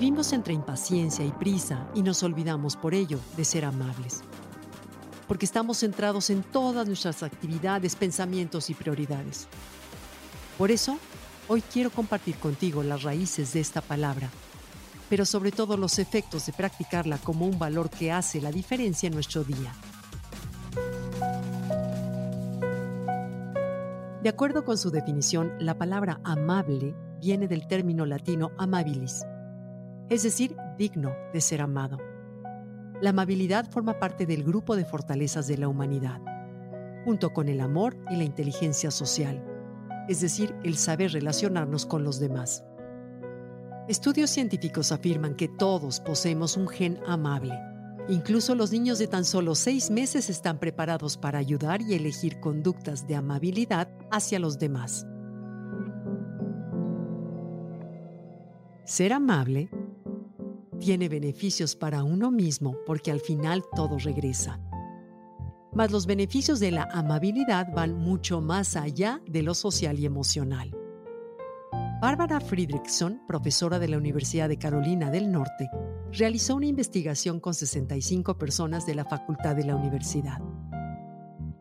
Vivimos entre impaciencia y prisa y nos olvidamos por ello de ser amables. Porque estamos centrados en todas nuestras actividades, pensamientos y prioridades. Por eso, hoy quiero compartir contigo las raíces de esta palabra, pero sobre todo los efectos de practicarla como un valor que hace la diferencia en nuestro día. De acuerdo con su definición, la palabra amable viene del término latino amabilis, es decir, digno de ser amado. La amabilidad forma parte del grupo de fortalezas de la humanidad, junto con el amor y la inteligencia social, es decir, el saber relacionarnos con los demás. Estudios científicos afirman que todos poseemos un gen amable. Incluso los niños de tan solo seis meses están preparados para ayudar y elegir conductas de amabilidad hacia los demás. Ser amable tiene beneficios para uno mismo porque al final todo regresa. Mas los beneficios de la amabilidad van mucho más allá de lo social y emocional. Bárbara Friedrichson, profesora de la Universidad de Carolina del Norte, realizó una investigación con 65 personas de la facultad de la universidad.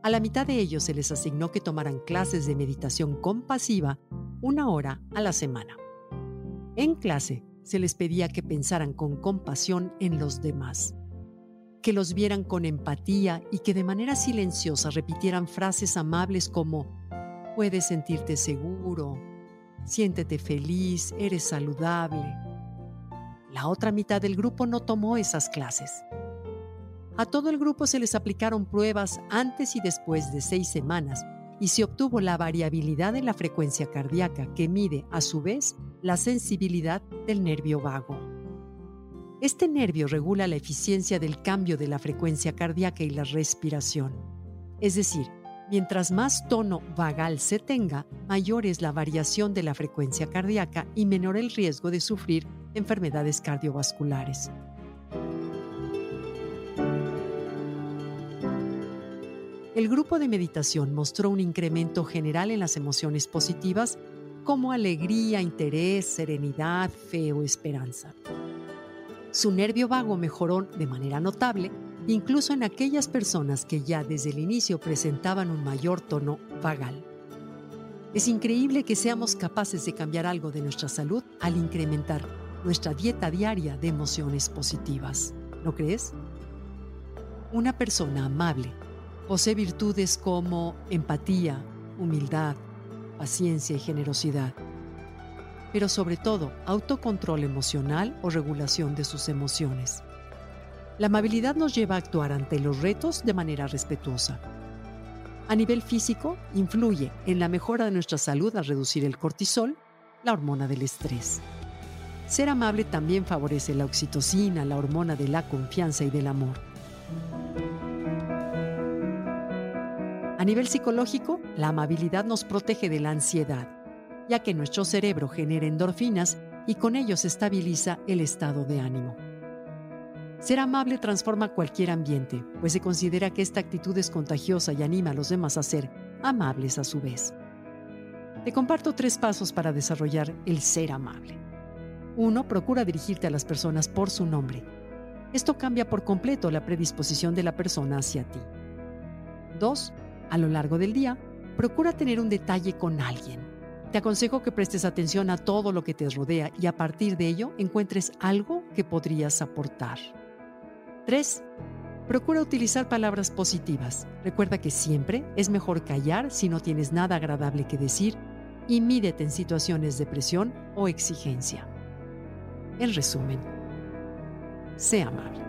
A la mitad de ellos se les asignó que tomaran clases de meditación compasiva una hora a la semana. En clase, se les pedía que pensaran con compasión en los demás, que los vieran con empatía y que de manera silenciosa repitieran frases amables como puedes sentirte seguro, siéntete feliz, eres saludable. La otra mitad del grupo no tomó esas clases. A todo el grupo se les aplicaron pruebas antes y después de seis semanas y se obtuvo la variabilidad de la frecuencia cardíaca que mide, a su vez, la sensibilidad del nervio vago. Este nervio regula la eficiencia del cambio de la frecuencia cardíaca y la respiración. Es decir, mientras más tono vagal se tenga, mayor es la variación de la frecuencia cardíaca y menor el riesgo de sufrir enfermedades cardiovasculares. El grupo de meditación mostró un incremento general en las emociones positivas como alegría, interés, serenidad, fe o esperanza. Su nervio vago mejoró de manera notable, incluso en aquellas personas que ya desde el inicio presentaban un mayor tono vagal. Es increíble que seamos capaces de cambiar algo de nuestra salud al incrementar nuestra dieta diaria de emociones positivas. ¿No crees? Una persona amable posee virtudes como empatía, humildad, paciencia y generosidad, pero sobre todo autocontrol emocional o regulación de sus emociones. La amabilidad nos lleva a actuar ante los retos de manera respetuosa. A nivel físico, influye en la mejora de nuestra salud al reducir el cortisol, la hormona del estrés. Ser amable también favorece la oxitocina, la hormona de la confianza y del amor. A nivel psicológico, la amabilidad nos protege de la ansiedad, ya que nuestro cerebro genera endorfinas y con ello se estabiliza el estado de ánimo. Ser amable transforma cualquier ambiente, pues se considera que esta actitud es contagiosa y anima a los demás a ser amables a su vez. Te comparto tres pasos para desarrollar el ser amable. 1. Procura dirigirte a las personas por su nombre. Esto cambia por completo la predisposición de la persona hacia ti. 2. A lo largo del día, procura tener un detalle con alguien. Te aconsejo que prestes atención a todo lo que te rodea y a partir de ello encuentres algo que podrías aportar. 3. Procura utilizar palabras positivas. Recuerda que siempre es mejor callar si no tienes nada agradable que decir y mídete en situaciones de presión o exigencia. En resumen, sé amable.